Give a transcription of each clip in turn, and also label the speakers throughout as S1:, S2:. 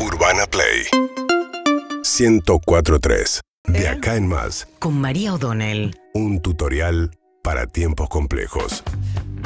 S1: Urbana Play 1043. De acá en más,
S2: con María O'Donnell.
S1: un tutorial para tiempos complejos.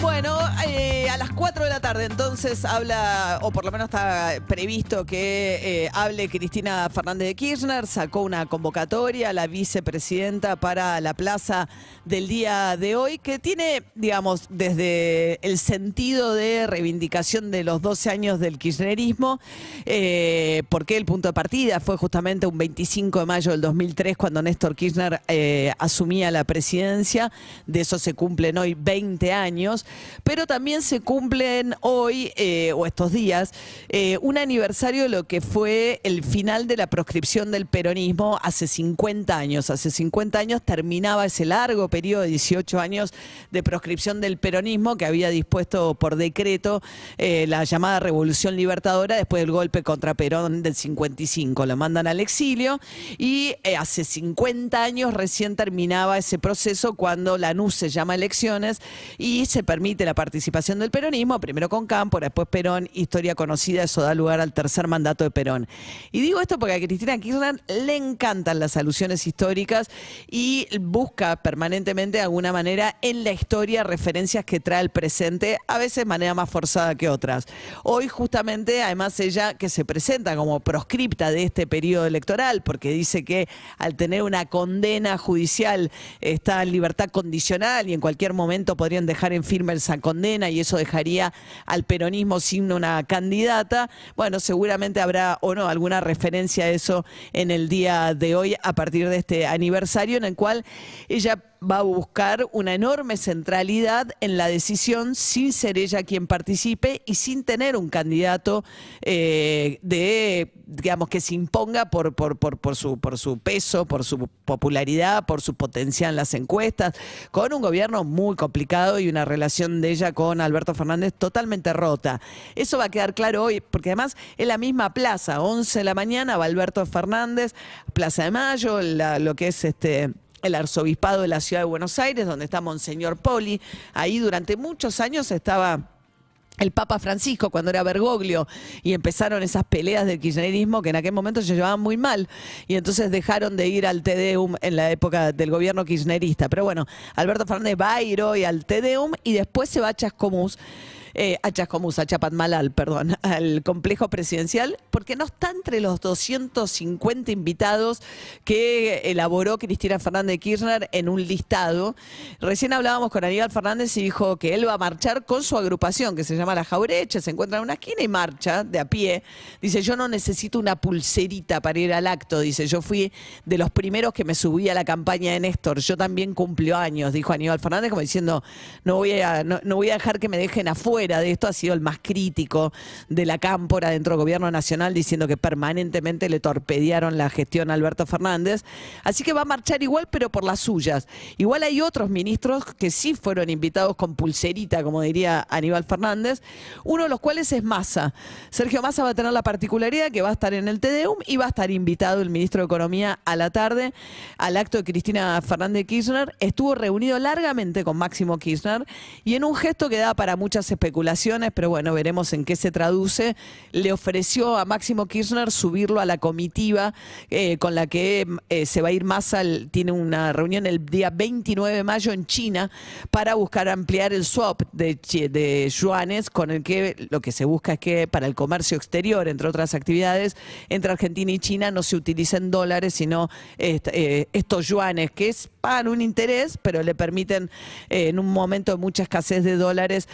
S3: Bueno, eh, a las 4 de la tarde entonces habla, o por lo menos está previsto que eh, hable Cristina Fernández de Kirchner, sacó una convocatoria, la vicepresidenta para la plaza del día de hoy, que tiene, digamos, desde el sentido de reivindicación de los 12 años del kirchnerismo, eh, porque el punto de partida fue justamente un 25 de mayo del 2003 cuando Néstor Kirchner eh, asumía la presidencia, de eso se cumplen hoy 20 años, pero también se cumplen hoy, eh, o estos días, eh, un aniversario de lo que fue el final de la proscripción del peronismo hace 50 años. Hace 50 años terminaba ese largo periodo de 18 años de proscripción del peronismo que había dispuesto por decreto eh, la llamada Revolución Libertadora después del golpe contra Perón del 55. Lo mandan al exilio y hace 50 años recién terminaba ese proceso cuando la se llama elecciones y se permite la participación del peronismo, primero con Campo, después Perón, historia conocida, eso da lugar al tercer mandato de Perón. Y digo esto porque a Cristina Kirchner le encantan las alusiones históricas y busca permanentemente de alguna manera en la historia referencias que trae el presente, a veces de manera más forzada que otras. Hoy justamente, además ella que se presenta como proscripta de este periodo electoral, porque dice que al tener una condena judicial está en libertad condicional y en cualquier momento podrían dejar en firme esa condena y eso dejaría al peronismo sin una candidata. Bueno, seguramente habrá o no alguna referencia a eso en el día de hoy a partir de este aniversario en el cual ella va a buscar una enorme centralidad en la decisión sin ser ella quien participe y sin tener un candidato eh, de, digamos, que se imponga por, su, peso, por su popularidad, por su potencial en las encuestas, con un gobierno muy complicado y una relación de ella con Alberto Fernández totalmente rota. Eso va a quedar claro hoy, porque además es la misma plaza, 11 de la mañana va Alberto Fernández, Plaza de Mayo, lo que es este el arzobispado de la ciudad de Buenos Aires, donde está Monseñor Poli. Ahí durante muchos años estaba el Papa Francisco cuando era Bergoglio y empezaron esas peleas del kirchnerismo que en aquel momento se llevaban muy mal y entonces dejaron de ir al Tedeum en la época del gobierno kirchnerista. Pero bueno, Alberto Fernández va a ir hoy al Tedeum y después se va a Chascomús. Eh, a Chascomús, a Chapadmalal, perdón, al complejo presidencial, porque no está entre los 250 invitados que elaboró Cristina Fernández de Kirchner en un listado. Recién hablábamos con Aníbal Fernández y dijo que él va a marchar con su agrupación, que se llama La Jaurecha, se encuentra en una esquina y marcha de a pie. Dice, yo no necesito una pulserita para ir al acto. Dice, yo fui de los primeros que me subí a la campaña de Néstor. Yo también cumplió años, dijo Aníbal Fernández, como diciendo, no voy a, no voy a dejar que me dejen afuera de esto. Ha sido el más crítico de la cámpora dentro del gobierno nacional, diciendo que permanentemente le torpedearon la gestión a Alberto Fernández. Así que va a marchar igual, pero por las suyas. Igual hay otros ministros que sí fueron invitados con pulserita, como diría Aníbal Fernández, uno de los cuales es Massa. Sergio Massa va a tener la particularidad que va a estar en el TDUM y va a estar invitado el ministro de Economía a la tarde al acto de Cristina Fernández de Kirchner. Estuvo reunido largamente con Máximo Kirchner y en un gesto que da para muchas especulaciones, pero bueno, veremos en qué se traduce, le ofreció a Máximo Kirchner subirlo a la comitiva eh, con la que eh, se va a ir Massa, el- tiene una reunión el día 29 de mayo en China para buscar ampliar el swap de, yuanes con el que lo que se busca es que para el comercio exterior, entre otras actividades, entre Argentina y China no se utilicen dólares, sino eh, estos yuanes que es pagan un interés, pero le permiten en un momento de mucha escasez de dólares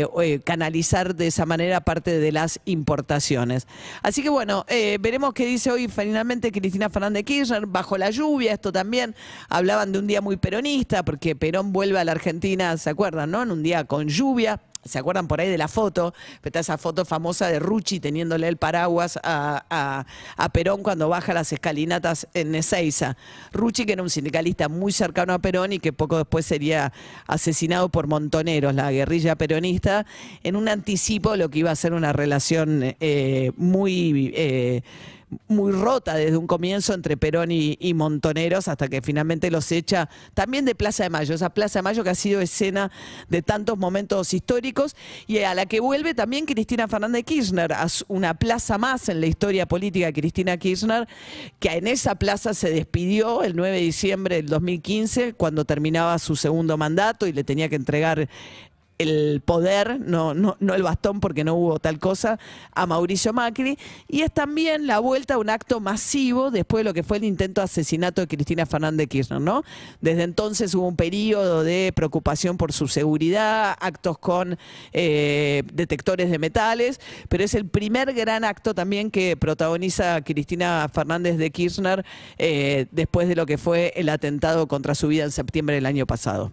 S3: eh, canalizar de esa manera parte de las importaciones. Así que bueno, eh, veremos qué dice hoy finalmente Cristina Fernández Kirchner, bajo la lluvia, esto también, hablaban de un día muy peronista, porque Perón vuelve a la Argentina, ¿se acuerdan, no? En un día con lluvia. ¿Se acuerdan por ahí de la foto? Está esa foto famosa de Rucci teniéndole el paraguas a, Perón cuando baja las escalinatas en Ezeiza. Rucci, que era un sindicalista muy cercano a Perón y que poco después sería asesinado por Montoneros, la guerrilla peronista, en un anticipo de lo que iba a ser una relación eh, muy... eh, muy rota desde un comienzo entre Perón y, Montoneros hasta que finalmente los echa también de Plaza de Mayo, esa Plaza de Mayo que ha sido escena de tantos momentos históricos y a la que vuelve también Cristina Fernández Kirchner, a una plaza más en la historia política de Cristina Kirchner, que en esa plaza se despidió el 9 de diciembre del 2015 cuando terminaba su segundo mandato y le tenía que entregar el poder, no, no, no el bastón porque no hubo tal cosa, a Mauricio Macri. Y es también la vuelta a un acto masivo después de lo que fue el intento de asesinato de Cristina Fernández Kirchner, ¿no? Desde entonces hubo un periodo de preocupación por su seguridad, actos con eh, detectores de metales, pero es el primer gran acto también que protagoniza Cristina Fernández de Kirchner eh, después de lo que fue el atentado contra su vida en septiembre del año pasado.